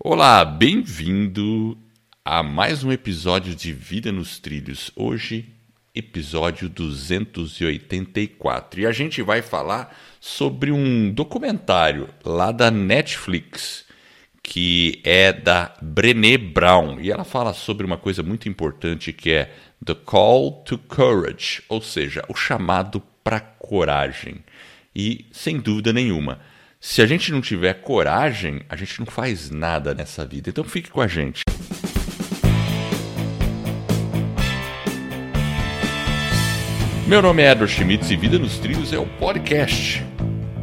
Olá, bem-vindo a mais um episódio de Vida nos Trilhos. Hoje, episódio 284. E a gente vai falar sobre um documentário lá da Netflix, que é da Brené Brown. E ela fala sobre uma coisa muito importante que é The Call to Courage, ou seja, o chamado para coragem. E, sem dúvida nenhuma, se a gente não tiver coragem, a gente não faz nada nessa vida. Então fique com a gente. Meu nome é Edward Schmitz e Vida nos Trilhos é o podcast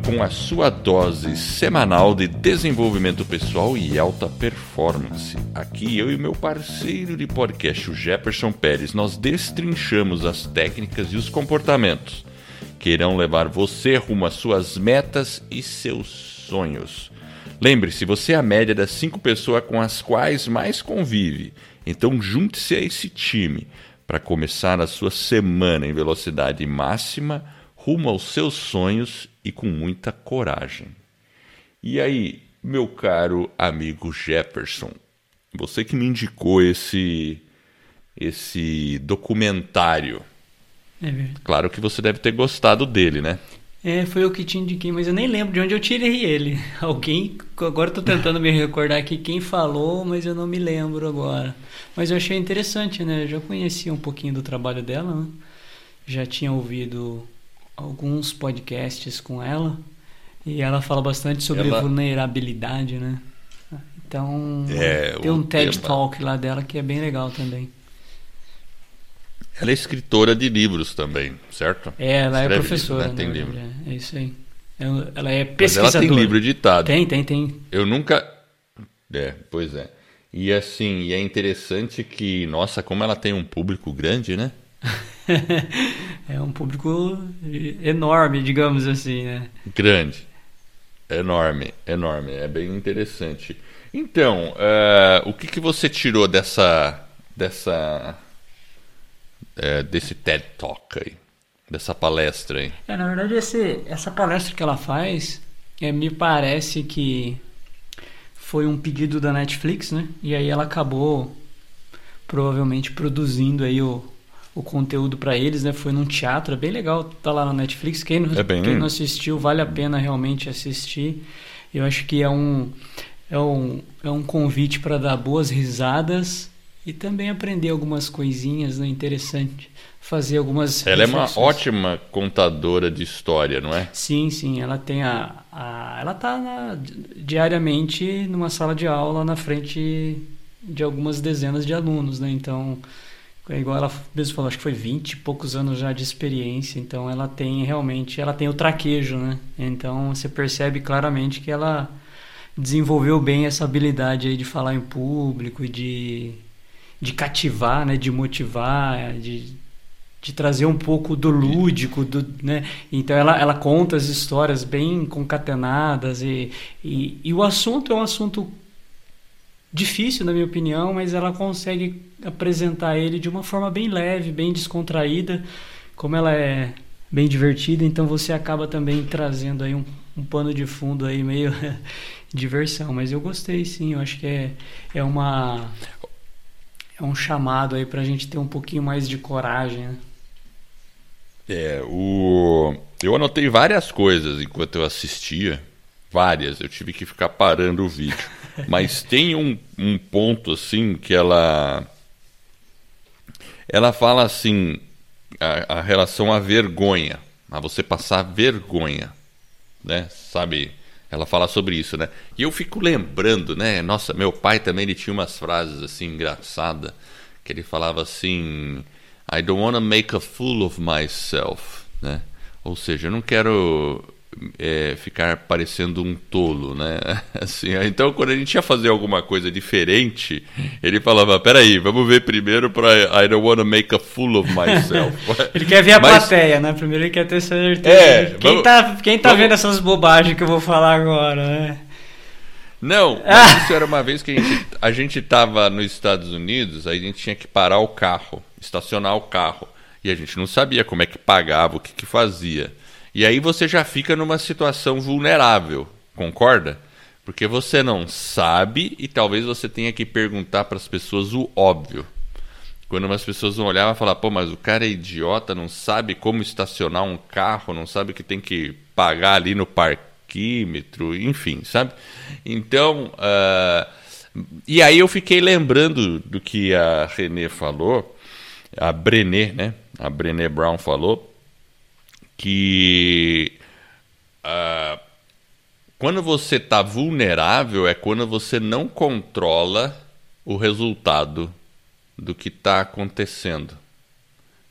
com a sua dose semanal de desenvolvimento pessoal e alta performance. Aqui eu e meu parceiro de podcast, o Jefferson Pérez, nós destrinchamos as técnicas e os comportamentos que irão levar você rumo às suas metas e seus sonhos. Lembre-se, você é a média das cinco pessoas com as quais mais convive. Então junte-se a esse time para começar a sua semana em velocidade máxima, rumo aos seus sonhos e com muita coragem. E aí, meu caro amigo Jefferson, você que me indicou esse esse documentário É verdade. Claro que você deve ter gostado dele, né? É, foi eu que te indiquei, mas eu nem lembro de onde eu tirei ele. Alguém. Agora eu tô tentando me recordar aqui quem falou, mas eu não me lembro agora. Mas eu achei interessante, né? Eu já conhecia um pouquinho do trabalho dela, né? Já tinha ouvido alguns podcasts com ela. E ela fala bastante sobre Ela- vulnerabilidade, né? Então, É, tem um TED tema. Talk lá dela que é bem legal também. Ela é escritora de livros também, certo? É, ela é Escreve professora, livro, né? Tem livro. É, é isso aí. Ela é Mas pesquisadora. ela tem livro editado. Tem, tem, tem. Eu nunca. É, pois é. E assim, e é interessante que, nossa, como ela tem um público grande, né? é um público enorme, digamos assim, né? Grande. Enorme, enorme. É bem interessante. Então, eh, o que, que você tirou dessa. dessa. Eh, desse TED Talk aí? Dessa palestra aí? É, na verdade, esse, essa palestra que ela faz, é, me parece que foi um pedido da Netflix, né? E aí ela acabou provavelmente produzindo aí o, o conteúdo para eles, né? Foi num teatro, é bem legal, tá lá na Netflix. Quem não, É bem- quem não assistiu, vale a pena realmente assistir. Eu acho que é um é um, é um convite para dar boas risadas e também aprender algumas coisinhas, né? Interessante. Fazer algumas Ela é uma reflexões. ótima contadora de história, não é? Sim, sim, ela tem a, a ela tá na- diariamente numa sala de aula na frente de algumas dezenas de alunos, né? Então, é igual ela mesmo falou, acho que foi 20 e poucos anos já de experiência, então ela tem realmente, ela tem o traquejo, né? Então, você percebe claramente que ela desenvolveu bem essa habilidade aí de falar em público e de de cativar, né, de motivar, de de trazer um pouco do lúdico, do, né? Então ela, ela conta as histórias bem concatenadas e, e, e o assunto é um assunto difícil, na minha opinião, mas ela consegue apresentar ele de uma forma bem leve, bem descontraída, como ela é bem divertida, então você acaba também trazendo aí um, um pano de fundo aí meio diversão, mas eu gostei sim, eu acho que é, é uma é um chamado aí pra gente ter um pouquinho mais de coragem, né? É, o... Eu anotei várias coisas enquanto eu assistia. Várias. Eu tive que ficar parando o vídeo. Mas tem um, um ponto, assim, que ela... Ela fala, assim, a, a relação à vergonha. A você passar vergonha, né? Sabe? Ela fala sobre isso, né? E eu fico lembrando, né? Nossa, meu pai também ele tinha umas frases assim engraçadas que ele falava assim: I don't want to make a fool of myself, né? Ou seja, eu não quero é, ficar parecendo um tolo, né? Assim, então quando a gente ia fazer alguma coisa diferente, ele falava: peraí, vamos ver primeiro para I don't want to make a fool of myself. Ele quer ver a Mas- plateia, né? Primeiro ele quer ter certeza. É, quem vamos- tá, quem tá vamos- vendo essas bobagens que eu vou falar agora, né? Não, isso era uma vez que a gente, a gente tava nos Estados Unidos, aí a gente tinha que parar o carro, estacionar o carro. E a gente não sabia como é que pagava, o que, que fazia. E aí você já fica numa situação vulnerável, concorda? Porque você não sabe e talvez você tenha que perguntar para as pessoas o óbvio. Quando umas pessoas vão olhar e falar, pô, mas o cara é idiota, não sabe como estacionar um carro, não sabe que tem que pagar ali no parquímetro, enfim, sabe? Então, uh, e aí eu fiquei lembrando do que a Renê falou, a Brené, né? A Brené Brown falou, que uh, quando você está vulnerável é quando você não controla o resultado do que está acontecendo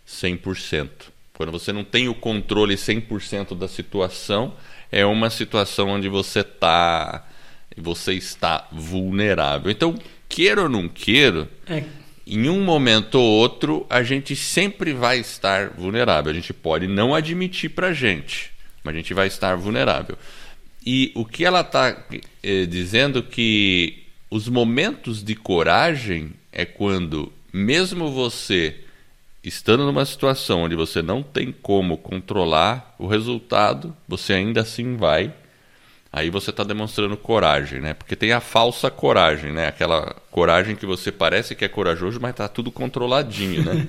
100%. Quando você não tem o controle 100% da situação, é uma situação onde você tá você está vulnerável. Então, queira ou não queira, é. Em um momento ou outro, a gente sempre vai estar vulnerável. A gente pode não admitir para a gente, mas a gente vai estar vulnerável. E o que ela está eh, dizendo que os momentos de coragem é quando mesmo você estando numa situação onde você não tem como controlar o resultado, você ainda assim vai. Aí você está demonstrando coragem, né? Porque tem a falsa coragem, né? Aquela coragem que você parece que é corajoso, mas está tudo controladinho, né?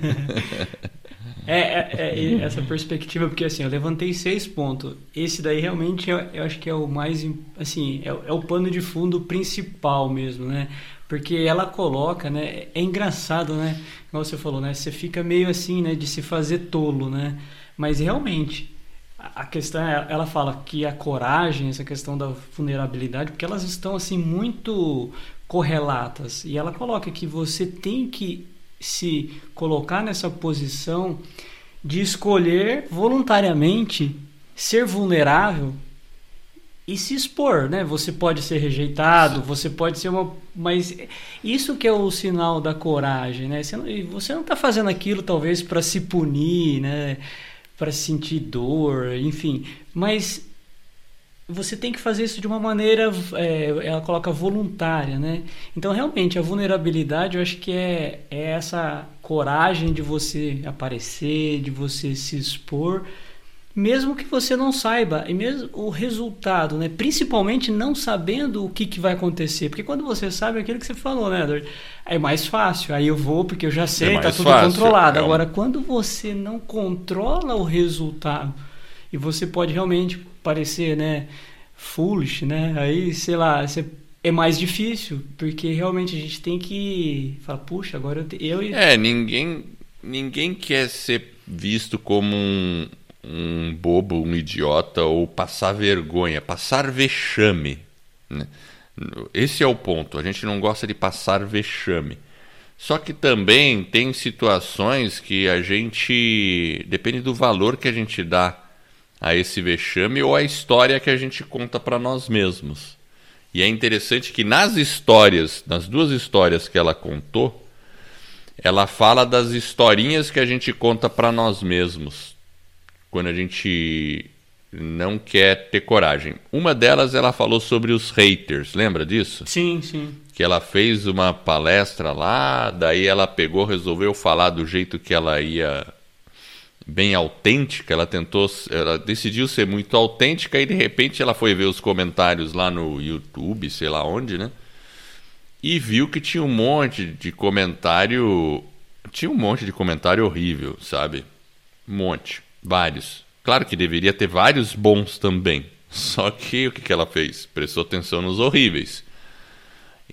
é, é, é, essa perspectiva, porque assim, eu levantei seis pontos. Esse daí realmente eu, eu acho que é o mais, assim, é, é o pano de fundo principal mesmo, né? porque ela coloca, né? É engraçado, né? Como você falou, né? Você fica meio assim, né? De se fazer tolo, né? Mas realmente a questão é, ela fala que a coragem, essa questão da vulnerabilidade, porque elas estão assim muito correlatas e ela coloca que você tem que se colocar nessa posição de escolher voluntariamente ser vulnerável e se expor, né? Você pode ser rejeitado, você pode ser uma, mas isso que é o sinal da coragem, né? Você não, você não está fazendo aquilo talvez para se punir, né? Para sentir dor, enfim, mas você tem que fazer isso de uma maneira, é, ela coloca voluntária, né? Então realmente a vulnerabilidade, eu acho que é, é essa coragem de você aparecer, de você se expor mesmo que você não saiba, e mesmo o resultado, né? principalmente não sabendo o que, que vai acontecer. Porque quando você sabe aquilo que você falou, né, Edward? É mais fácil, aí eu vou porque eu já sei, é tá tudo fácil, controlado. É um... Agora, quando você não controla o resultado, e você pode realmente parecer, né, foolish, né? Aí, sei lá, você é mais difícil, porque realmente a gente tem que falar, puxa, agora eu... Te... eu... É, ninguém, ninguém quer ser visto como um um bobo, um idiota ou passar vergonha, passar vexame. Né? Esse é o ponto. A gente não gosta de passar vexame. Só que também tem situações que a gente. Depende do valor que a gente dá a esse vexame ou a história que a gente conta para nós mesmos. E é interessante que nas histórias, nas duas histórias que ela contou, ela fala das historinhas que a gente conta para nós mesmos quando a gente não quer ter coragem. Uma delas ela falou sobre os haters, lembra disso? Sim, sim. Que ela fez uma palestra lá, daí ela pegou, resolveu falar do jeito que ela ia bem autêntica, ela tentou, ela decidiu ser muito autêntica e de repente ela foi ver os comentários lá no YouTube, sei lá onde, né? E viu que tinha um monte de comentário, tinha um monte de comentário horrível, sabe? Um monte. Vários. Claro que deveria ter vários bons também. Só que o que, que ela fez? Prestou atenção nos horríveis.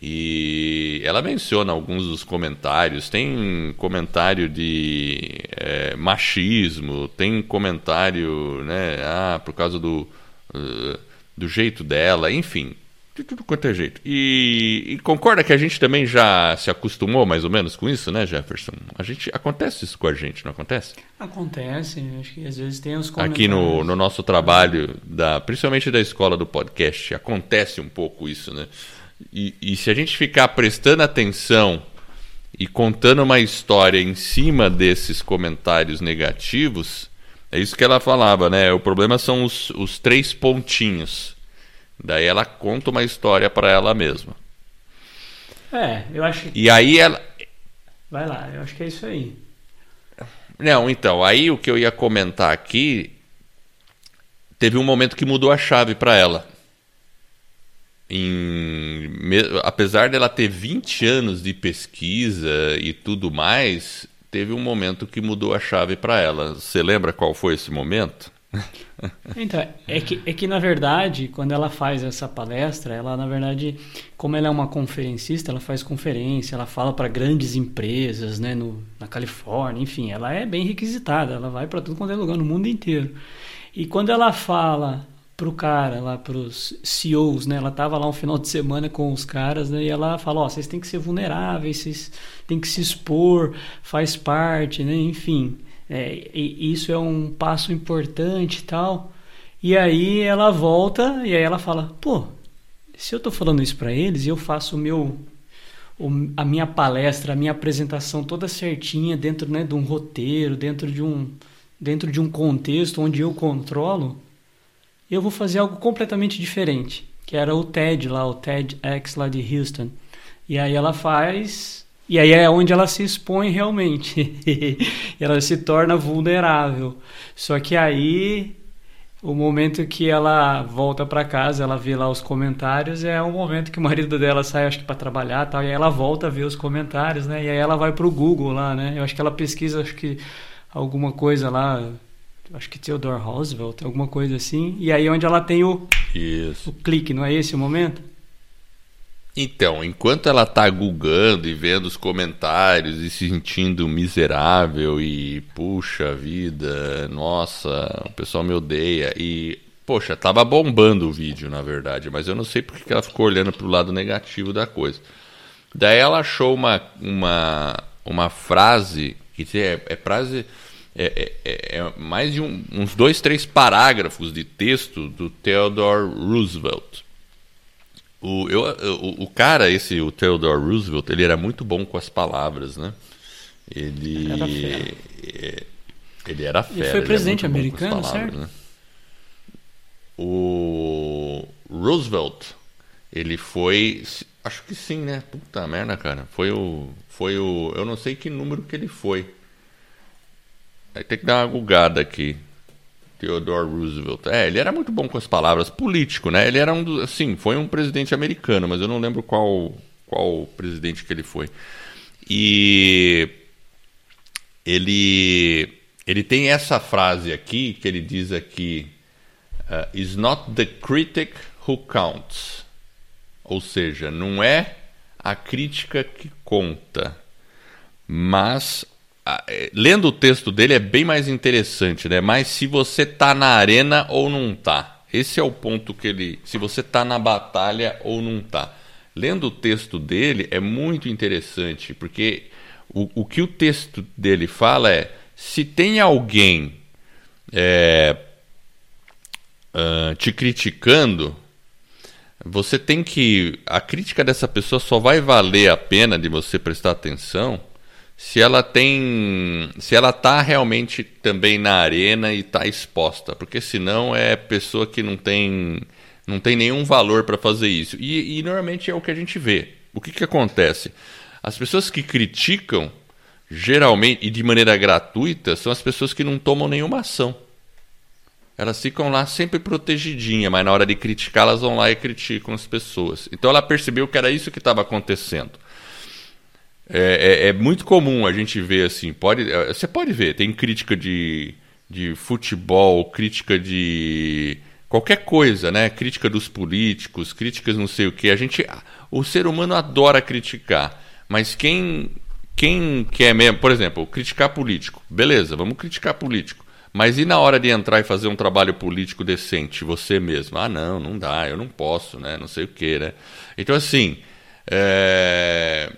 E ela menciona alguns dos comentários. Tem comentário de é, machismo, tem comentário, né? Ah, por causa do, uh, do jeito dela, enfim de tudo quanto é jeito. E, e, concorda que a gente também já se acostumou mais ou menos com isso, né, Jefferson? A gente acontece isso com a gente, não acontece? Acontece, acho que às vezes tem os Aqui no, no nosso trabalho, da, principalmente da escola do podcast, acontece um pouco isso, né? E, e se a gente ficar prestando atenção e contando uma história em cima desses comentários negativos, é isso que ela falava, né? O problema são os, os três pontinhos Daí ela conta uma história para ela mesma. É, eu acho. E aí ela. Vai lá, eu acho que é isso aí. Não, então, aí o que eu ia comentar aqui. Teve um momento que mudou a chave para ela. em, apesar dela ter 20 anos de pesquisa e tudo mais, teve um momento que mudou a chave para ela. Você lembra qual foi esse momento? Então, é que, é que na verdade, quando ela faz essa palestra, ela na verdade, como ela é uma conferencista, ela faz conferência, ela fala para grandes empresas, né, no, na Califórnia, enfim, ela é bem requisitada, ela vai para tudo quanto é lugar no mundo inteiro. E quando ela fala pro cara lá, pros CEOs, né? Ela tava lá um final de semana com os caras, né? E ela falou, vocês têm que ser vulneráveis, vocês têm que se expor, faz parte, né? Enfim, é, isso é um passo importante e tal. E aí ela volta e aí ela fala, pô, se eu tô falando isso para eles e eu faço o meu a minha palestra, a minha apresentação toda certinha dentro né, de um roteiro, dentro de um, dentro de um contexto onde eu controlo, eu vou fazer algo completamente diferente, que era o TED lá, o TEDx lá de Houston. E aí ela faz, e aí é onde ela se expõe realmente. ela se torna vulnerável. Só que aí o momento que ela volta para casa, ela vê lá os comentários, é o momento que o marido dela sai, acho que para trabalhar, tal, e aí ela volta a ver os comentários, né? E aí ela vai pro Google lá, né? Eu acho que ela pesquisa, acho que alguma coisa lá, acho que Theodore Roosevelt, alguma coisa assim. E aí é onde ela tem o, Isso. o clique, não é esse o momento? Então, enquanto ela tá googando e vendo os comentários e se sentindo miserável e puxa vida, nossa, o pessoal me odeia e poxa, tava bombando o vídeo na verdade, mas eu não sei porque ela ficou olhando pro lado negativo da coisa. Daí ela achou uma uma uma frase que é, é frase é, é, é, mais de um, uns dois, três parágrafos de texto do Theodore Roosevelt. O, eu, o, o, cara, esse, o Theodore Roosevelt, ele era muito bom com as palavras, né? Ele era fera. É, ele era fera. Ele foi presidente ele americano, palavras, certo? Né? O Roosevelt, ele foi, acho que sim, né? Puta merda, cara. Foi o, foi o, eu não sei que número que ele foi. Aí tem que dar uma gugada aqui. Theodore Roosevelt. É, ele era muito bom com as palavras. Político, né? Ele era um dos. Sim, foi um presidente americano, mas eu não lembro qual, qual presidente que ele foi. E. Ele. Ele tem essa frase aqui, que ele diz aqui. Uh, is not the critic who counts. Ou seja, não é a crítica que conta, mas lendo o texto dele é bem mais interessante, né? Mas se você tá na arena ou não tá. Esse é o ponto que ele. Se você tá na batalha ou não tá. Lendo o texto dele é muito interessante, porque o, o que o texto dele fala é: se tem alguém é, uh, te criticando, você tem que. A crítica dessa pessoa só vai valer a pena de você prestar atenção se ela tem, se ela está realmente também na arena e está exposta, porque senão é pessoa que não tem, não tem nenhum valor para fazer isso. E, e, normalmente é o que a gente vê. O que, que acontece? As pessoas que criticam, geralmente e de maneira gratuita, são as pessoas que não tomam nenhuma ação. Elas ficam lá sempre protegidinhas, mas na hora de criticar, elas vão lá e criticam as pessoas. Então ela percebeu que era isso que estava acontecendo. É, é, é, muito comum a gente ver assim, pode, é, você pode ver, tem crítica de, de futebol, crítica de qualquer coisa, né? Crítica dos políticos, críticas não sei o que. A gente, o ser humano adora criticar, mas quem quem quer mesmo, por exemplo, criticar político, beleza? Vamos criticar político. Mas e na hora de entrar e fazer um trabalho político decente, você mesmo? Ah, não, não dá, eu não posso, né? Não sei o que, né? Então assim, é é,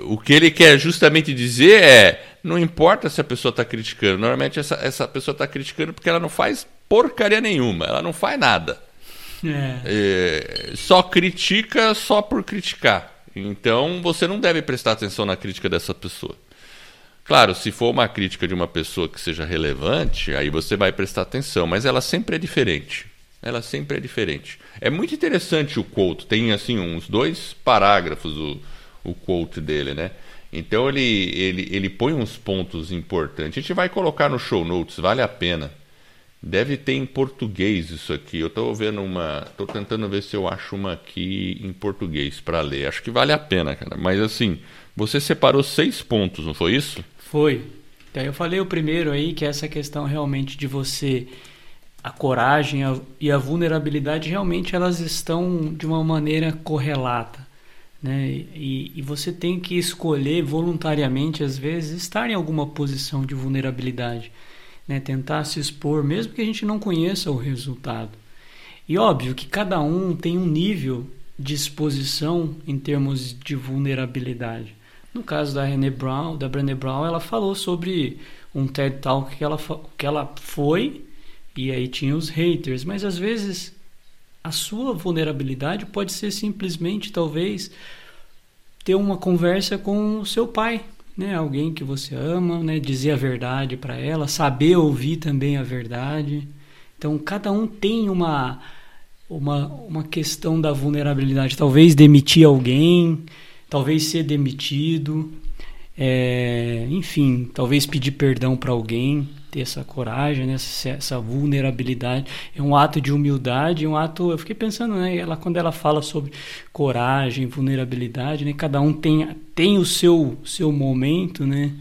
o que ele quer justamente dizer é: não importa se a pessoa está criticando, normalmente essa, essa pessoa está criticando porque ela não faz porcaria nenhuma, ela não faz nada. É. É, só critica só por criticar. Então você não deve prestar atenção na crítica dessa pessoa. Claro, se for uma crítica de uma pessoa que seja relevante, aí você vai prestar atenção, mas ela sempre é diferente. Ela sempre é diferente. É muito interessante o quote, tem assim uns dois parágrafos o o quote dele, né? Então ele, ele, ele põe uns pontos importantes. A gente vai colocar no show notes, vale a pena. Deve ter em português isso aqui. Eu estou vendo uma. Estou tentando ver se eu acho uma aqui em português para ler. Acho que vale a pena, cara. Mas assim, você separou seis pontos, não foi isso? Foi. Daí eu falei o primeiro aí, que é essa questão realmente de você. A coragem e a vulnerabilidade realmente elas estão de uma maneira correlata. Né? E, e você tem que escolher voluntariamente, às vezes, estar em alguma posição de vulnerabilidade né? tentar se expor, mesmo que a gente não conheça o resultado. E óbvio que cada um tem um nível de exposição em termos de vulnerabilidade. No caso da Brené Brown, da Brené Brown, ela falou sobre um TED Talk que ela, que ela foi e aí tinha os haters, mas às vezes a sua vulnerabilidade pode ser simplesmente talvez ter uma conversa com o seu pai, né, alguém que você ama, né, dizer a verdade para ela, saber ouvir também a verdade. Então, cada um tem uma, uma, uma questão da vulnerabilidade. Talvez demitir alguém, talvez ser demitido, é, enfim, talvez pedir perdão para alguém ter essa coragem, né? essa, essa, vulnerabilidade. É um ato de humildade, um ato. Eu fiquei pensando, né? Ela, quando ela fala sobre coragem, vulnerabilidade, né? Cada um tem, tem o seu, seu momento, né?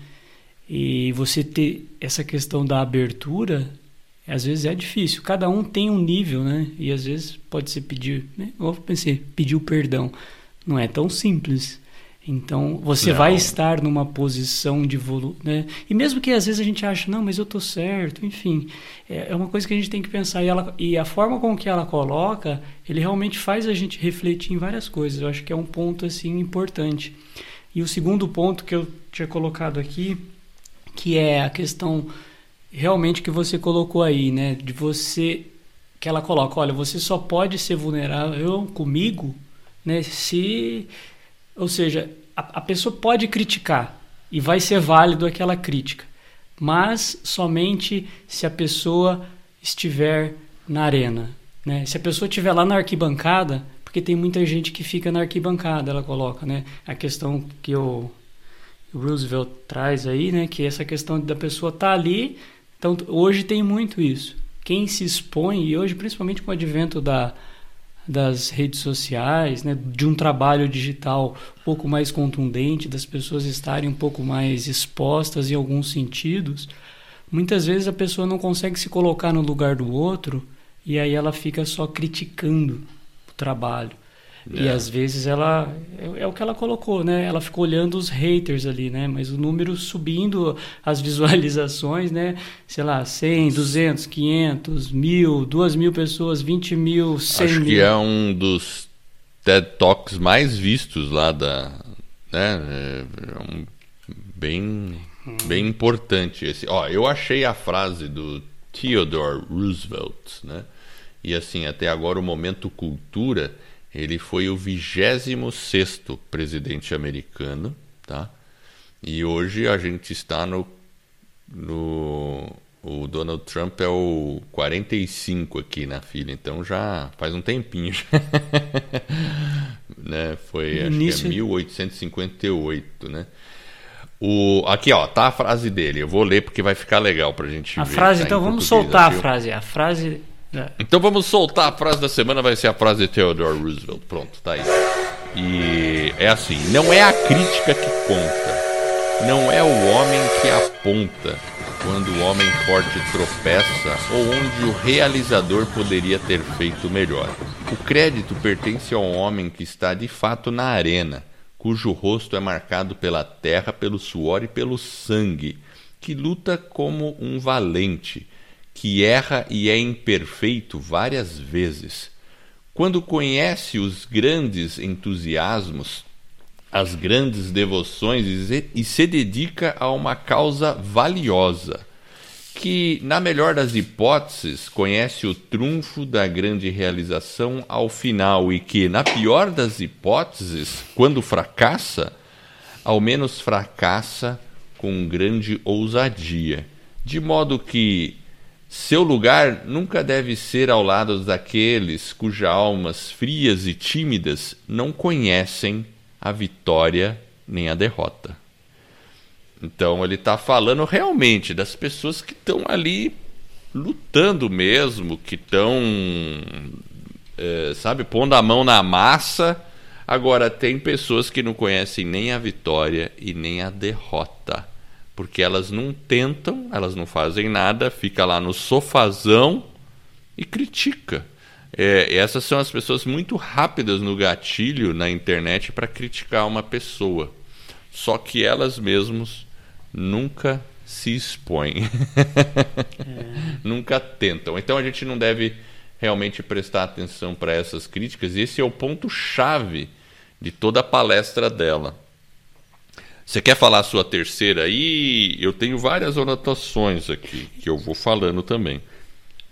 E você ter essa questão da abertura, às vezes é difícil. Cada um tem um nível, né? E às vezes pode ser pedir, né? Eu pensei, pedir o perdão. Não é tão simples. Então, você não. vai estar numa posição de volume. Né? E mesmo que às vezes a gente ache, não, mas eu estou certo, enfim, é, é uma coisa que a gente tem que pensar. E, ela, e a forma com que ela coloca, ele realmente faz a gente refletir em várias coisas. Eu acho que é um ponto assim importante. E o segundo ponto que eu tinha colocado aqui, que é a questão realmente que você colocou aí, né? De você. Que ela coloca, olha, você só pode ser vulnerável comigo né, se ou seja, a, a pessoa pode criticar e vai ser válido aquela crítica, mas somente se a pessoa estiver na arena. Né? Se a pessoa estiver lá na arquibancada, porque tem muita gente que fica na arquibancada, ela coloca, né? A questão que o, Roosevelt traz aí, né? Que é essa questão da pessoa estar tá ali. Então, hoje tem muito isso. Quem se expõe, e hoje, principalmente com o advento da, das redes sociais, né, de um trabalho digital um pouco mais contundente, das pessoas estarem um pouco mais expostas em alguns sentidos, muitas vezes a pessoa não consegue se colocar no lugar do outro e aí ela fica só criticando o trabalho. É. E às vezes ela é, é, o que ela colocou, né? Ela ficou olhando os haters ali, né? Mas o número subindo, as visualizações, né? Sei lá, 100, 200, 500, mil, 2 mil pessoas, 20 mil, 100 Acho mil. que é um dos TED Talks mais vistos lá da, né? É um, bem, bem importante esse. Ó, eu achei a frase do Theodore Roosevelt, né? E assim, até agora o momento cultura ele foi o 26 presidente americano, tá? E hoje a gente está no, no o Donald Trump é o 45 aqui na fila, então já faz um tempinho. né? Foi Início... acho que é 1858, né? O, aqui ó, tá a frase dele. Eu vou ler porque vai ficar legal pra gente a ver. A frase, tá então vamos soltar a frase. A frase é. Então vamos soltar a frase da semana, vai ser a frase de Theodore Roosevelt. Pronto, tá aí. E é assim: não é a crítica que conta, não é o homem que aponta quando o homem forte tropeça ou onde o realizador poderia ter feito melhor. O crédito pertence ao homem que está de fato na arena, cujo rosto é marcado pela terra, pelo suor e pelo sangue, que luta como um valente que erra e é imperfeito várias vezes. Quando conhece os grandes entusiasmos, as grandes devoções e se dedica a uma causa valiosa, que, na melhor das hipóteses, conhece o trunfo da grande realização ao final e que, na pior das hipóteses, quando fracassa, ao menos fracassa com grande ousadia, de modo que seu lugar nunca deve ser ao lado daqueles cujas almas frias e tímidas não conhecem a vitória nem a derrota. Então ele está falando realmente das pessoas que estão ali lutando mesmo, que estão, é, sabe, pondo a mão na massa. Agora, tem pessoas que não conhecem nem a vitória e nem a derrota. Porque elas não tentam, elas não fazem nada, fica lá no sofazão e critica. É, essas são as pessoas muito rápidas no gatilho na internet para criticar uma pessoa. Só que elas mesmas nunca se expõem. é. Nunca tentam. Então a gente não deve realmente prestar atenção para essas críticas. E esse é o ponto-chave de toda a palestra dela. Você quer falar a sua terceira aí? Eu tenho várias anotações aqui que eu vou falando também.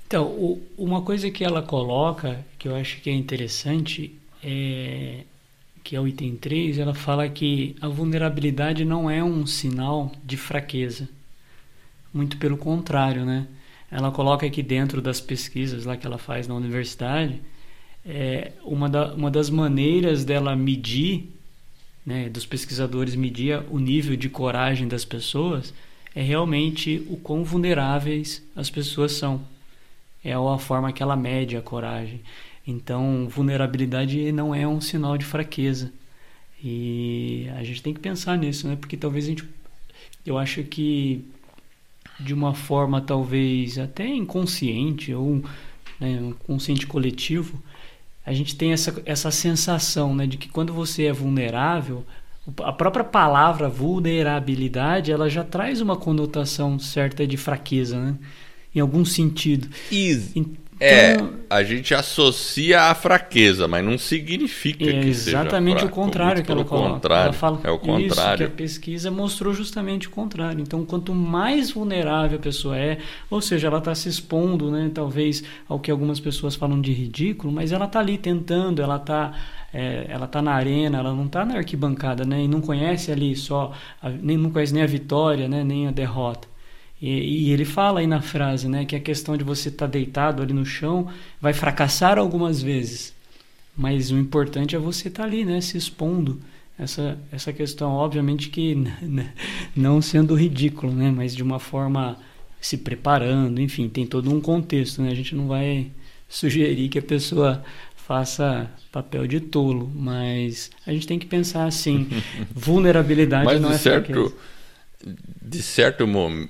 Então, o, uma coisa que ela coloca, que eu acho que é interessante, é que é o item 3, ela fala que a vulnerabilidade não é um sinal de fraqueza. Muito pelo contrário, né? Ela coloca aqui dentro das pesquisas lá que ela faz na universidade, é, uma, da, uma das maneiras dela medir, né, dos pesquisadores medir o nível de coragem das pessoas, é realmente o quão vulneráveis as pessoas são. É a forma que ela mede a coragem. Então, vulnerabilidade não é um sinal de fraqueza. E a gente tem que pensar nisso, né? Porque talvez a gente. Eu acho que de uma forma talvez até inconsciente ou né, um consciente coletivo, a gente tem essa, essa sensação né, de que quando você é vulnerável, a própria palavra vulnerabilidade ela já traz uma conotação certa de fraqueza, né? em algum sentido. Então, é, a gente associa a fraqueza, mas não significa é que seja exatamente fraco. o contrário que ela coloca. Contrário, ela fala é o contrário. Isso, que a pesquisa mostrou justamente o contrário. Então, quanto mais vulnerável a pessoa é, ou seja, ela está se expondo, né, talvez ao que algumas pessoas falam de ridículo, mas ela está ali tentando, ela está é, ela está na arena, ela não está na arquibancada, né, e não conhece ali só, a, nem não conhece nem a vitória, né, nem a derrota. E, e, ele fala aí na frase, né, que a questão de você estar tá deitado ali no chão vai fracassar algumas vezes, mas o importante é você estar tá ali, né, se expondo. Essa, essa questão, obviamente que não sendo ridículo, né, mas de uma forma se preparando, enfim, tem todo um contexto, né? A gente não vai sugerir que a pessoa faça papel de tolo, mas a gente tem que pensar assim, vulnerabilidade mas não é certo fraqueza de certo,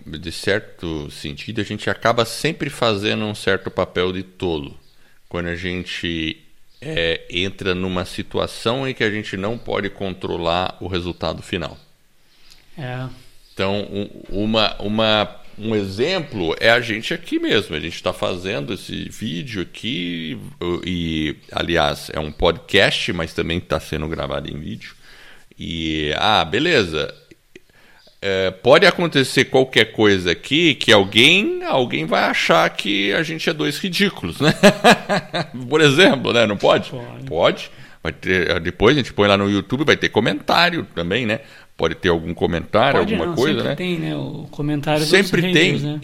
de certo sentido, a gente acaba sempre fazendo um certo papel de tolo. Quando a gente é, entra numa situação em que a gente não pode controlar o resultado final. É. Então, um, uma, uma, um exemplo é a gente aqui mesmo. A gente está fazendo esse vídeo aqui, e, aliás, é um podcast, mas também está sendo gravado em vídeo. E, ah, beleza é, pode acontecer qualquer coisa aqui que alguém alguém vai achar que a gente é dois ridículos, né? Por exemplo, né? Não pode? Pode. pode. Vai ter, depois a gente põe lá no YouTube, vai ter comentário também, né? Pode ter algum comentário, pode alguma não, coisa, sempre né? tem, né? O comentário sempre tem. Haters, né?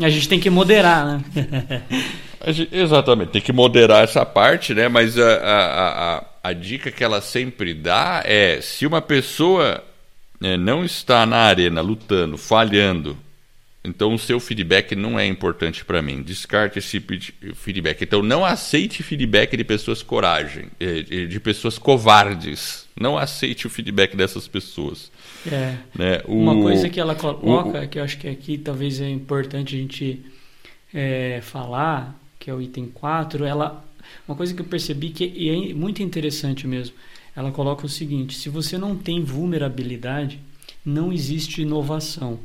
A gente tem que moderar, né? Exatamente, tem que moderar essa parte, né? Mas a, a, a, a dica que ela sempre dá é se uma pessoa é, não está na arena lutando, falhando, então o seu feedback não é importante para mim. Descarte esse feedback. Então não aceite feedback de pessoas coragem, é, de pessoas covardes. Não aceite o feedback dessas pessoas. É. Né? O, Uma coisa que ela coloca, o, que eu acho que aqui talvez é importante a gente é, falar, que é o item 4, ela, uma coisa que eu percebi que é muito interessante mesmo ela coloca o seguinte: se você não tem vulnerabilidade, não existe inovação.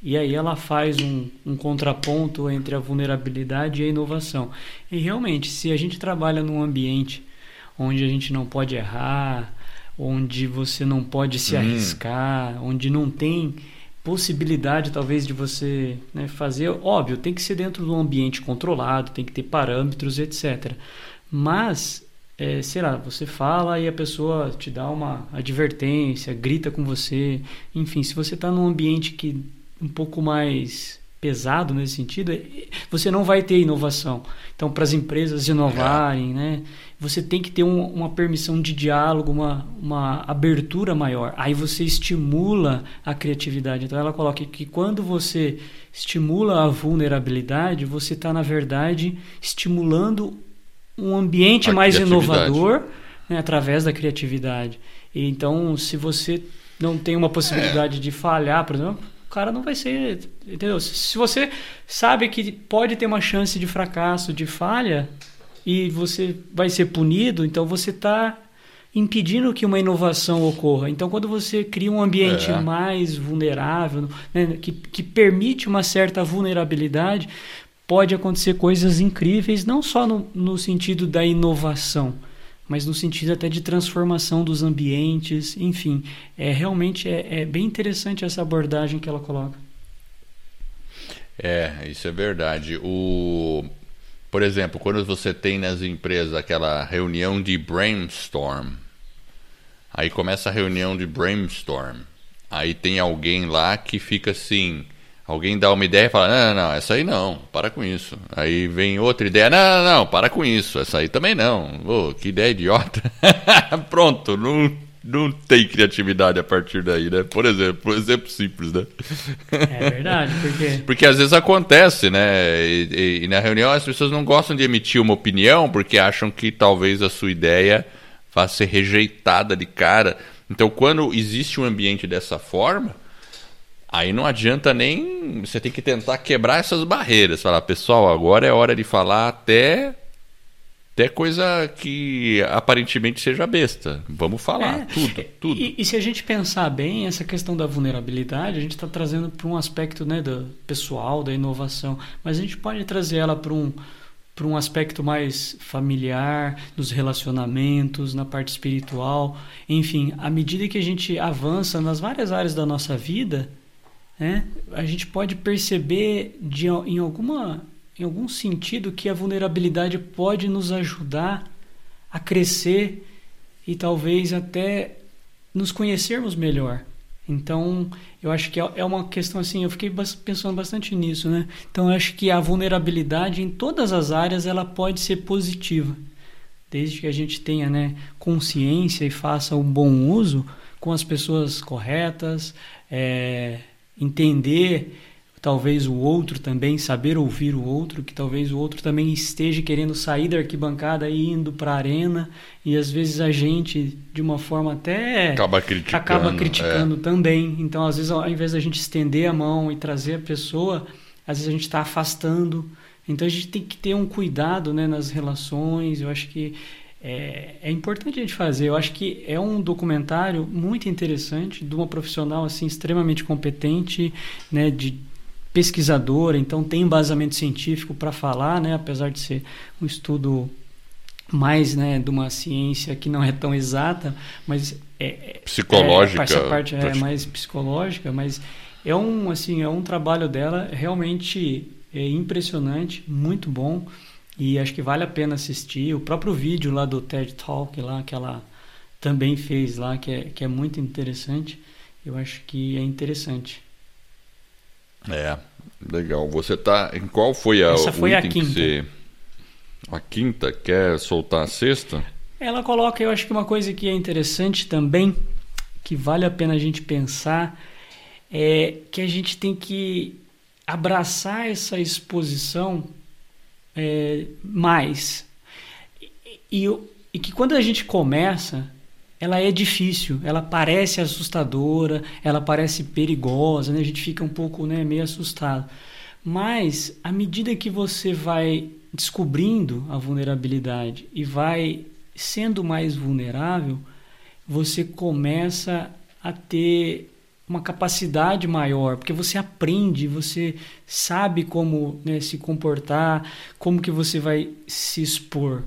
E aí ela faz um, um, contraponto entre a vulnerabilidade e a inovação. E realmente, se a gente trabalha num ambiente onde a gente não pode errar, onde você não pode se hum. arriscar, onde não tem possibilidade talvez de você né, fazer, óbvio, tem que ser dentro de um ambiente controlado, tem que ter parâmetros, etc. Mas é, sei lá, você fala e a pessoa te dá uma advertência, grita com você, enfim, se você está num ambiente que um pouco mais pesado nesse sentido, é, você não vai ter inovação. Então, para as empresas inovarem, né, você tem que ter um, uma permissão de diálogo, uma, uma abertura maior. Aí você estimula a criatividade. Então, ela coloca que quando você estimula a vulnerabilidade, você está, na verdade, estimulando um ambiente a mais inovador né, através da criatividade. E, então, se você não tem uma possibilidade é. de falhar, por exemplo, o cara não vai ser. Entendeu? Se você sabe que pode ter uma chance de fracasso, de falha, e você vai ser punido, então você está impedindo que uma inovação ocorra. Então, quando você cria um ambiente é. mais vulnerável, né, que, que permite uma certa vulnerabilidade, pode acontecer coisas incríveis, não só no, no sentido da inovação, mas no sentido até de transformação dos ambientes, enfim, é realmente é, é bem interessante essa abordagem que ela coloca. É, isso é verdade. O, por exemplo, quando você tem nas empresas aquela reunião de brainstorm, aí começa a reunião de brainstorm, aí tem alguém lá que fica assim, Alguém dá uma ideia e fala: não, não, não, essa aí não, para com isso. Aí vem outra ideia: não, não, não, para com isso, essa aí também não. Oh, que ideia idiota. Pronto, não, não tem criatividade a partir daí, né? Por exemplo, por exemplo simples, né? É verdade, porque. Porque às vezes acontece, né? E, e, e na reunião as pessoas não gostam de emitir uma opinião porque acham que talvez a sua ideia vá ser rejeitada de cara. Então, quando existe um ambiente dessa forma Aí não adianta nem. Você tem que tentar quebrar essas barreiras. Falar, pessoal, agora é hora de falar até. Até coisa que aparentemente seja besta. Vamos falar, é, tudo, tudo. E, e, se a gente pensar bem, essa questão da vulnerabilidade, a gente está trazendo para um aspecto né, do pessoal, da inovação. Mas a gente pode trazer ela para um, para um aspecto mais familiar, nos relacionamentos, na parte espiritual. Enfim, à medida que a gente avança nas várias áreas da nossa vida, né, a gente pode perceber de, em, alguma, em algum sentido que a vulnerabilidade pode nos ajudar a crescer e talvez até nos conhecermos melhor. Então, eu acho que é, é uma questão assim, eu fiquei pensando bastante nisso, né? Então, eu acho que a vulnerabilidade em todas as áreas ela pode ser positiva, desde que a gente tenha, né, consciência e faça um bom uso com as pessoas corretas, é, entender talvez o outro também, saber ouvir o outro, que talvez o outro também esteja querendo sair da arquibancada e indo para a arena, e às vezes a gente, de uma forma até. Acaba criticando. Acaba criticando é. também. Então, às vezes, ao invés da gente estender a mão e trazer a pessoa, às vezes a gente está afastando. Então, a gente tem que ter um cuidado né, nas relações. Eu acho que é, é, importante a gente fazer. Eu acho que é um documentário muito interessante de uma profissional assim extremamente competente, né, de pesquisadora, então tem embasamento científico para falar, né, apesar de ser um estudo mais né, de uma ciência que não é tão exata, mas é, é psicológica. É, essa parte é mais psicológica, mas é um assim é um trabalho dela realmente é impressionante, muito bom. E acho que vale a pena assistir. O próprio vídeo lá do TED Talk, lá, que ela também fez lá, que é, que é muito interessante. Eu acho que é interessante. É, legal. Você tá. Em qual foi a Essa foi a quinta. Você... A quinta? Quer soltar a sexta? Ela coloca, eu acho que uma coisa que é interessante também, que vale a pena a gente pensar, é que a gente tem que abraçar essa exposição é, mais. E, e, que quando a gente começa, ela é difícil, ela parece assustadora, ela parece perigosa, né? a gente fica um pouco né, meio assustado. Mas, à medida que você vai descobrindo a vulnerabilidade e vai sendo mais vulnerável, você começa a ter uma capacidade maior, porque você aprende, você sabe como né, se comportar, como que você vai se expor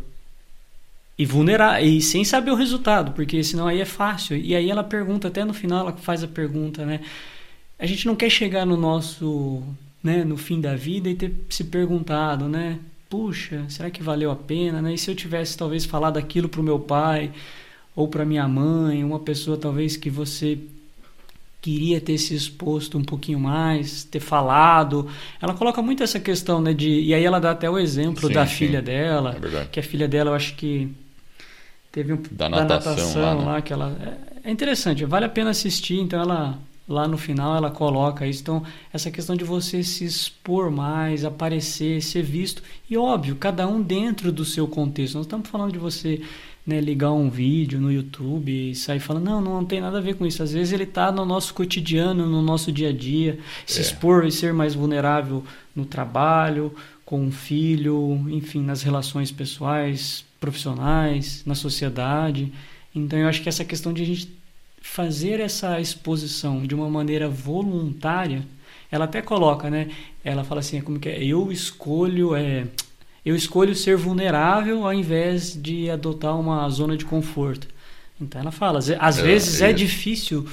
e vulnerar e sem saber o resultado, porque senão aí é fácil. E aí ela pergunta até no final ela faz a pergunta, né? A gente não quer chegar no nosso, né, no fim da vida e ter se perguntado, né? Puxa, será que valeu a pena, né? E se eu tivesse talvez falado aquilo para o meu pai ou para minha mãe, uma pessoa talvez que você queria ter se exposto um pouquinho mais, ter falado. Ela coloca muito essa questão, né? De, e aí ela dá até o exemplo Sim, da sim. filha dela, É que a filha dela, eu acho que teve um Da natação lá, né? que ela é, é interessante, vale a pena assistir. Então ela lá no final ela coloca isso. Então essa questão de você se expor mais, aparecer, ser visto e óbvio, cada um dentro do seu contexto. Nós estamos falando de você né, ligar um vídeo no YouTube e sair falando, não, não tem nada a ver com isso. Às vezes ele está no nosso cotidiano, no nosso dia a dia, se É. expor e ser mais vulnerável no trabalho, com o filho, enfim, nas relações pessoais, profissionais, na sociedade. Então eu acho que essa questão de a gente fazer essa exposição de uma maneira voluntária, ela até coloca, né? Ela fala assim, como que é? Eu escolho, é, eu escolho ser vulnerável ao invés de adotar uma zona de conforto. Então ela fala, às- É, vezes é isso. difícil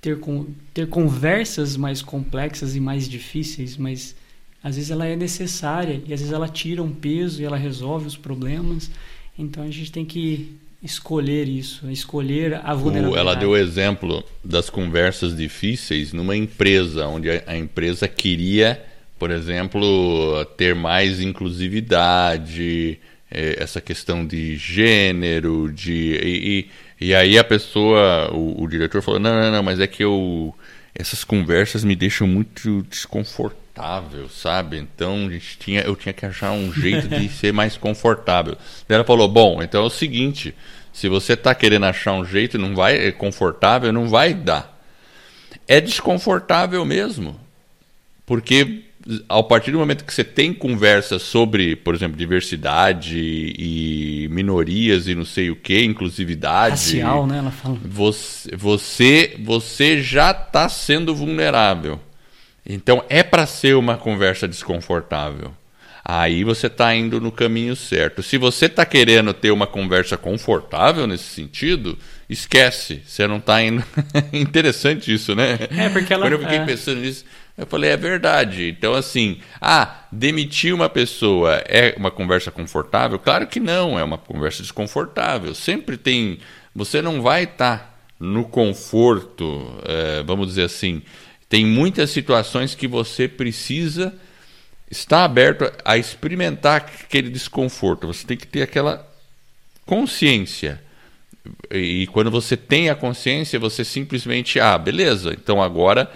ter, con- ter conversas mais complexas e mais difíceis, mas às vezes ela é necessária e às vezes ela tira um peso e ela resolve os problemas. Então a gente tem que escolher isso, escolher a vulnerabilidade. ela deu o exemplo das conversas difíceis numa empresa, onde a empresa queria, por exemplo, ter mais inclusividade, eh, essa questão de gênero, de. E, e- e aí a pessoa, o, o diretor falou: não, não, não, mas é que eu. Essas conversas me deixam muito desconfortável, sabe? Então a gente tinha, eu tinha que achar um jeito de ser mais confortável. Daí ela falou: bom, então é o seguinte. Se você está querendo achar um jeito não vai é confortável, não vai dar. É desconfortável mesmo. Porque ao partir do momento que você tem conversa sobre, por exemplo, diversidade e minorias e não sei o que, inclusividade, racial, né? Ela fala. você, você, você já está sendo vulnerável. Então é para ser uma conversa desconfortável. Aí você está indo no caminho certo. Se você está querendo ter uma conversa confortável nesse sentido, esquece. Você não está indo. Interessante isso, né? É, porque ela- Quando eu fiquei é. pensando nisso, eu falei, é verdade. Então, assim, ah, demitir uma pessoa é uma conversa confortável? Claro que não, é uma conversa desconfortável. Sempre tem. Você não vai estar no conforto, eh, vamos dizer assim. Tem muitas situações que você precisa estar aberto a experimentar aquele desconforto. Você tem que ter aquela consciência. E quando você tem a consciência, você simplesmente, ah, beleza, então agora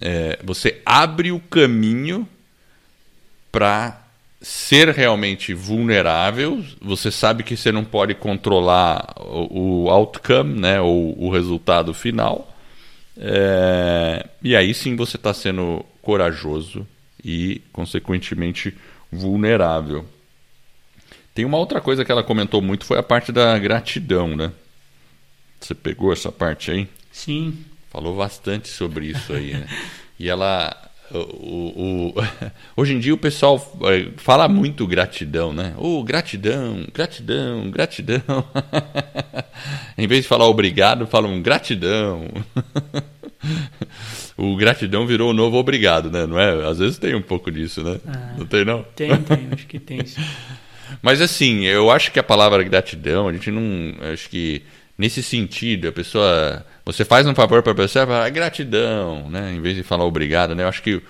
é, você abre o caminho para ser realmente vulnerável. Você sabe que você não pode controlar o, o outcome, né, ou o resultado final. É, e aí sim você está sendo corajoso e, consequentemente, vulnerável. Tem uma outra coisa que ela comentou muito, foi a parte da gratidão, né? Você pegou essa parte aí? Sim. Falou bastante sobre isso aí, né? E ela. O, o- hoje em dia o pessoal eh, fala muito gratidão, né? Oh, gratidão, gratidão, gratidão. em vez de falar obrigado, falam gratidão. o gratidão virou o novo obrigado, né? Não é? Às vezes tem um pouco disso, né? Ah. Não tem, não? Tem, tem, acho que tem. sim. Mas assim, eu acho que a palavra gratidão, a gente não. Acho que nesse sentido, a pessoa. Você faz um favor para a pessoa, fala "Ah, gratidão, né? Em vez de falar obrigado, né? Eu acho que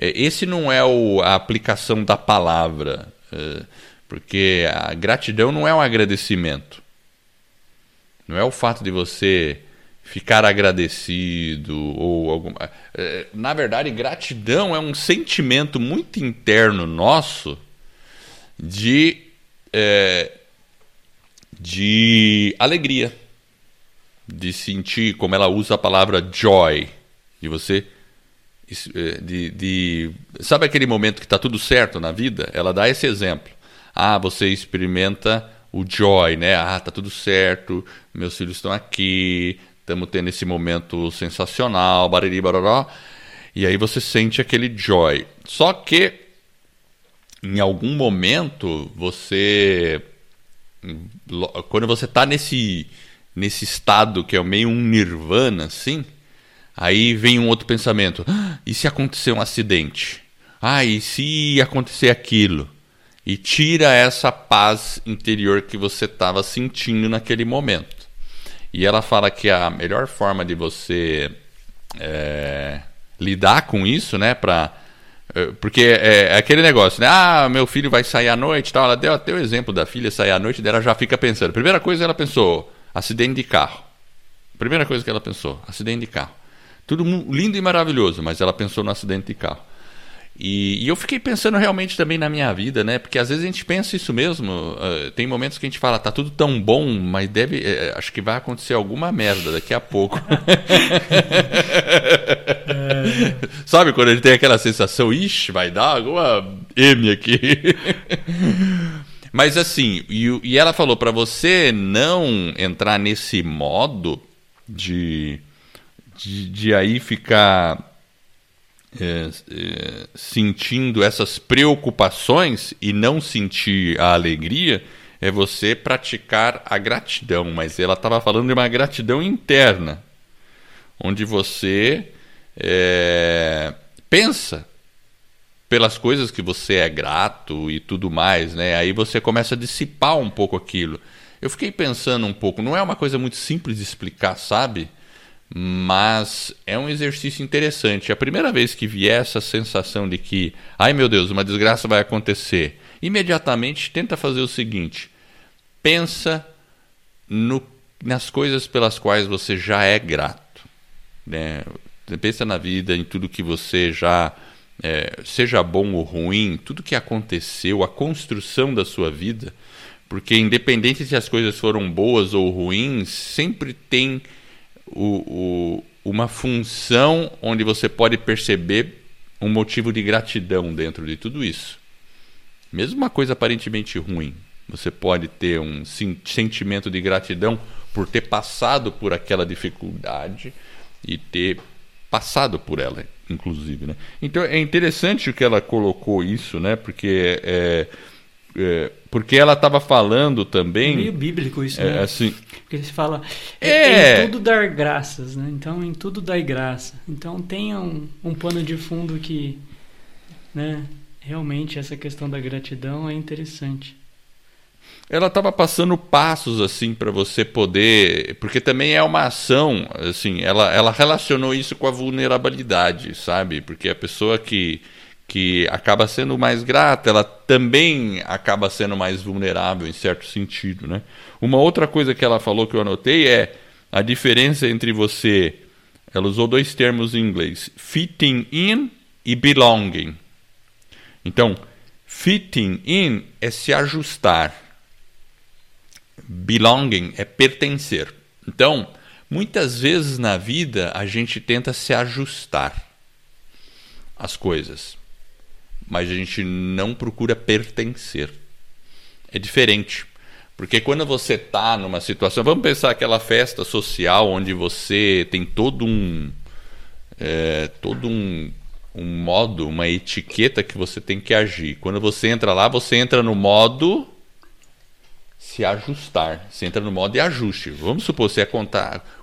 é, esse não é o, a aplicação da palavra. é, porque a gratidão não é um agradecimento. Não é o fato de você ficar agradecido ou alguma. é, Na verdade, gratidão é um sentimento muito interno nosso de, é, de alegria, de sentir, como ela usa a palavra joy, de você. é, De, de- sabe aquele momento que está tudo certo na vida? Ela dá esse exemplo. Ah, você experimenta o joy, né? Ah, tá tudo certo, meus filhos estão aqui, estamos tendo esse momento sensacional, bariri, baroró. E aí você sente aquele joy. Só que em algum momento você lo- quando você está nesse nesse estado que é meio um nirvana assim aí vem um outro pensamento "Ah, e se acontecer um acidente ah e se acontecer aquilo e tira essa paz interior que você estava sentindo naquele momento e ela fala que a melhor forma de você é, lidar com isso, né? Pra, é, porque é, é, aquele negócio, né? Ah, meu filho vai sair à noite tal. Ela deu até o exemplo da filha sair à noite, dela já fica pensando. Primeira coisa ela pensou, acidente de carro. Primeira coisa que ela pensou, acidente de carro. Tudo lindo e maravilhoso, mas ela pensou no acidente de carro. E, e, eu fiquei pensando realmente também na minha vida, né? Porque às vezes a gente pensa isso mesmo. Uh, tem momentos que a gente fala, tá tudo tão bom, mas deve. Uh, acho que vai acontecer alguma merda daqui a pouco. é. Sabe quando gente tem aquela sensação, ixi, vai dar alguma M aqui. mas assim, e, e ela falou para você não entrar nesse modo de, de, de aí ficar é, é, sentindo essas preocupações e não sentir a alegria é você praticar a gratidão. Mas ela estava falando de uma gratidão interna, onde você é, pensa pelas coisas que você é grato e tudo mais, né? Aí você começa a dissipar um pouco aquilo. Eu fiquei pensando um pouco, não é uma coisa muito simples de explicar, sabe? mas é um exercício interessante. A primeira vez que vier essa sensação de que, ai meu Deus, uma desgraça vai acontecer, imediatamente tenta fazer o seguinte: pensa no, nas coisas pelas quais você já é grato. Né? Pensa na vida, em tudo que você já, é, seja bom ou ruim, tudo que aconteceu, a construção da sua vida, porque independente se as coisas foram boas ou ruins, sempre tem o, o, uma função onde você pode perceber um motivo de gratidão dentro de tudo isso. Mesmo uma coisa aparentemente ruim, você pode ter um sentimento de gratidão por ter passado por aquela dificuldade e ter passado por ela, inclusive. Né? Então é interessante o que ela colocou isso, né? porque é, é, porque ela estava falando também. É meio bíblico isso, é, né? Assim, porque se fala é, em tudo dar graças, né? Então em tudo dai graça. Então tenha um, um pano de fundo que, né? Realmente essa questão da gratidão é interessante. Ela estava passando passos assim para você poder, porque também é uma ação, assim, ela, ela relacionou isso com a vulnerabilidade, sabe? Porque a pessoa que que acaba sendo mais grata, ela também acaba sendo mais vulnerável em certo sentido, né? Uma outra coisa que ela falou que eu anotei é a diferença entre você, ela usou dois termos em inglês, fitting in e belonging. Então, fitting in é se ajustar. Belonging é pertencer. Então, muitas vezes na vida a gente tenta se ajustar às coisas mas a gente não procura pertencer. É diferente. Porque quando você está numa situação. Vamos pensar aquela festa social onde você tem todo um. É, todo um, um modo, uma etiqueta que você tem que agir. Quando você entra lá, você entra no modo se ajustar. Você entra no modo de ajuste. Vamos supor, você é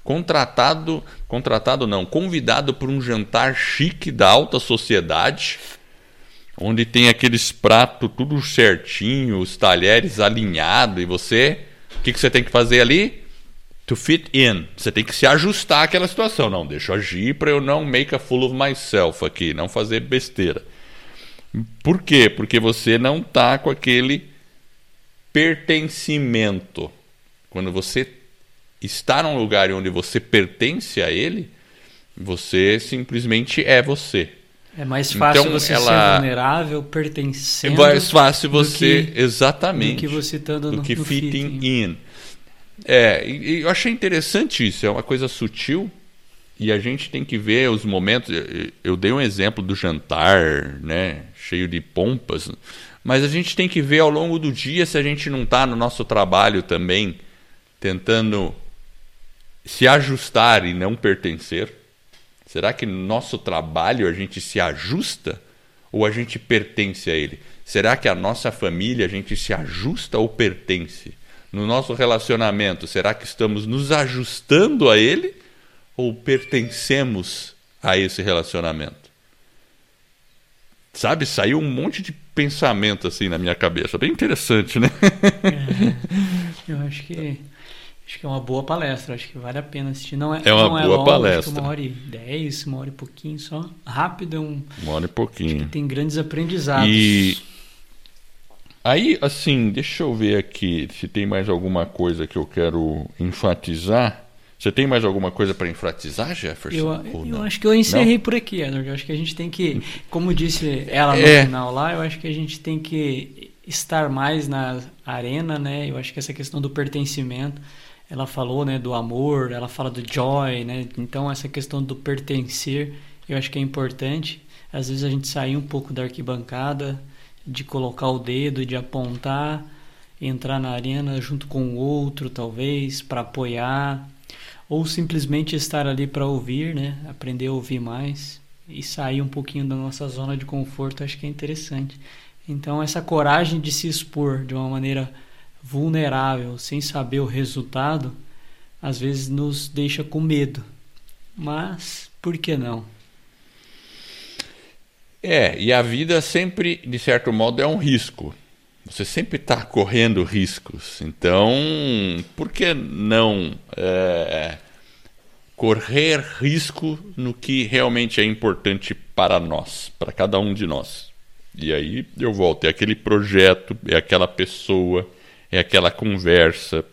contratado, contratado não, convidado por um jantar chique da alta sociedade onde tem aqueles pratos tudo certinho, os talheres alinhados, e você, o que, que você tem que fazer ali? To fit in. Você tem que se ajustar àquela situação. Não, deixa eu agir para eu não make a fool of myself aqui, não fazer besteira. Por quê? Porque você não está com aquele pertencimento. Quando você está num lugar onde você pertence a ele, você simplesmente é você. É mais fácil então, você ela... ser vulnerável, pertencendo. É mais fácil você, que, exatamente. Do que você estando no, do que no fitting, fitting in. É, e, eu achei interessante isso, é uma coisa sutil e a gente tem que ver os momentos. Eu dei um exemplo do jantar, né, cheio de pompas, mas a gente tem que ver ao longo do dia se a gente não está no nosso trabalho também tentando se ajustar e não pertencer. Será que no nosso trabalho a gente se ajusta ou a gente pertence a ele? Será que a nossa família a gente se ajusta ou pertence? No nosso relacionamento, será que estamos nos ajustando a ele ou pertencemos a esse relacionamento? Sabe, saiu um monte de pensamento assim na minha cabeça. Bem interessante, né? É, eu acho que Acho que é uma boa palestra, acho que vale a pena assistir. Não é, é uma é boa longo, palestra. uma hora e dez, uma hora e pouquinho só. Rápido é um. Uma hora e pouquinho. tem grandes aprendizados. E aí, assim, deixa eu ver aqui se tem mais alguma coisa que eu quero enfatizar. Você tem mais alguma coisa para enfatizar, Jefferson? Eu, eu acho que eu encerrei não? por aqui, Edward. Eu acho que a gente tem que, como disse ela no É. final lá, eu acho que a gente tem que estar mais na arena, né? Eu acho que essa questão do pertencimento, ela falou, né, do amor, ela fala do joy, né? Então essa questão do pertencer, eu acho que é importante. Às vezes a gente sair um pouco da arquibancada, de colocar o dedo, de apontar, entrar na arena junto com o outro, talvez, para apoiar, ou simplesmente estar ali para ouvir, né? Aprender a ouvir mais e sair um pouquinho da nossa zona de conforto, acho que é interessante. Então, essa coragem de se expor de uma maneira vulnerável, sem saber o resultado, às vezes nos deixa com medo. Mas, por que não? É, e a vida sempre, de certo modo, é um risco. Você sempre está correndo riscos. Então, por que não é, correr risco no que realmente é importante para nós, para cada um de nós? E aí eu volto, é aquele projeto, é aquela pessoa, é aquela conversa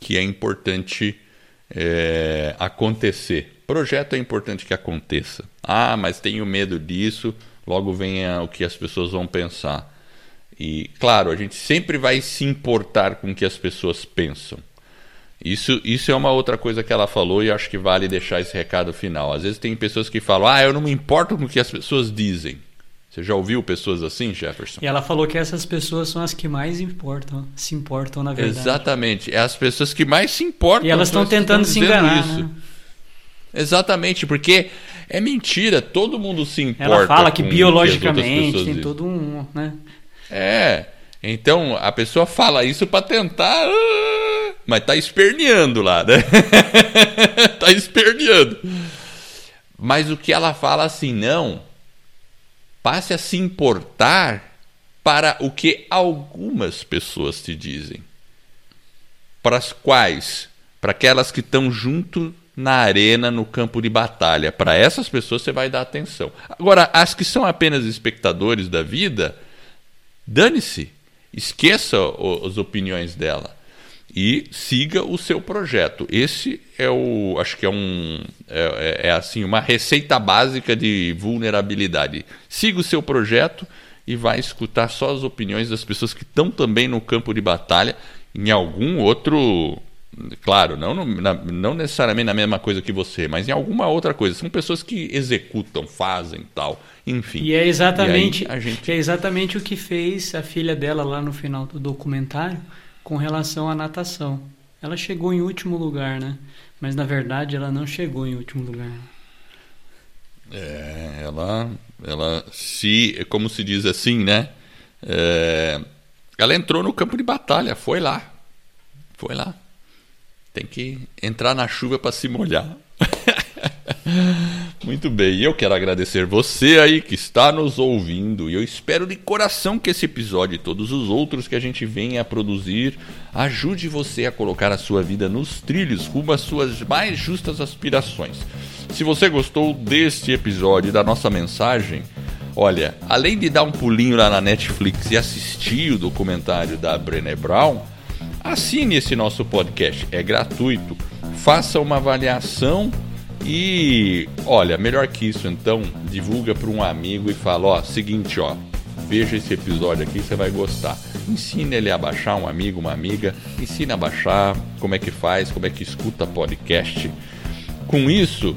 que é importante é, acontecer. Projeto é importante que aconteça. Ah, mas tenho medo disso, logo vem o que as pessoas vão pensar. E, claro, a gente sempre vai se importar com o que as pessoas pensam. Isso, isso é uma outra coisa que ela falou e acho que vale deixar esse recado final. Às vezes tem pessoas que falam, ah, eu não me importo com o que as pessoas dizem. Você já ouviu pessoas assim, Jefferson? E ela falou que essas pessoas são as que mais importam, se importam na verdade. Exatamente, é as pessoas que mais se importam. E elas estão tentando se enganar. Isso. Né? Exatamente, porque é mentira, todo mundo se importa. Ela fala que biologicamente que tem todo um, né? É. Então a pessoa fala isso para tentar, mas tá esperneando lá, né? tá esperneando. Mas o que ela fala assim, não, passe a se importar para o que algumas pessoas te dizem. Para as quais? Para aquelas que estão junto na arena, no campo de batalha. Para essas pessoas você vai dar atenção. Agora, as que são apenas espectadores da vida, dane-se. Esqueça as opiniões dela e siga o seu projeto. Esse é o, acho que é um, é, é, assim uma receita básica de vulnerabilidade. Siga o seu projeto e vai escutar só as opiniões das pessoas que estão também no campo de batalha em algum outro Claro, não, na, não necessariamente na mesma coisa que você, mas em alguma outra coisa. São pessoas que executam, fazem tal, enfim. E é exatamente, e gente... é exatamente o que fez a filha dela lá no final do documentário com relação à natação. Ela chegou em último lugar, né? Mas na verdade ela não chegou em último lugar. É, ela, ela se, como se diz assim, né? É, ela entrou no campo de batalha, foi lá, foi lá. Tem que entrar na chuva para se molhar. Muito bem, eu quero agradecer você aí que está nos ouvindo e eu espero de coração que esse episódio e todos os outros que a gente venha a produzir ajude você a colocar a sua vida nos trilhos rumo às suas mais justas aspirações. Se você gostou deste episódio e da nossa mensagem, olha, além de dar um pulinho lá na Netflix e assistir o documentário da Brené Brown, Assine esse nosso podcast, é gratuito. Faça uma avaliação e, olha, melhor que isso, então, divulga para um amigo e fala: ó, seguinte, ó, veja esse episódio aqui, você vai gostar. Ensine ele a baixar, um amigo, uma amiga, ensine a baixar, como é que faz, como é que escuta podcast. Com isso,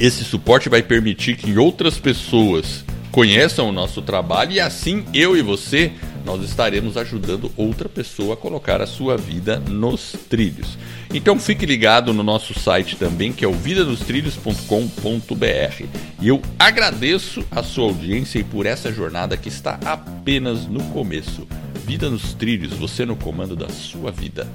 esse suporte vai permitir que outras pessoas conheçam o nosso trabalho e assim eu e você nós estaremos ajudando outra pessoa a colocar a sua vida nos trilhos. Então fique ligado no nosso site também, que é o vidanostrilhos.com.br. E eu agradeço a sua audiência e por essa jornada que está apenas no começo. Vida nos trilhos, você no comando da sua vida.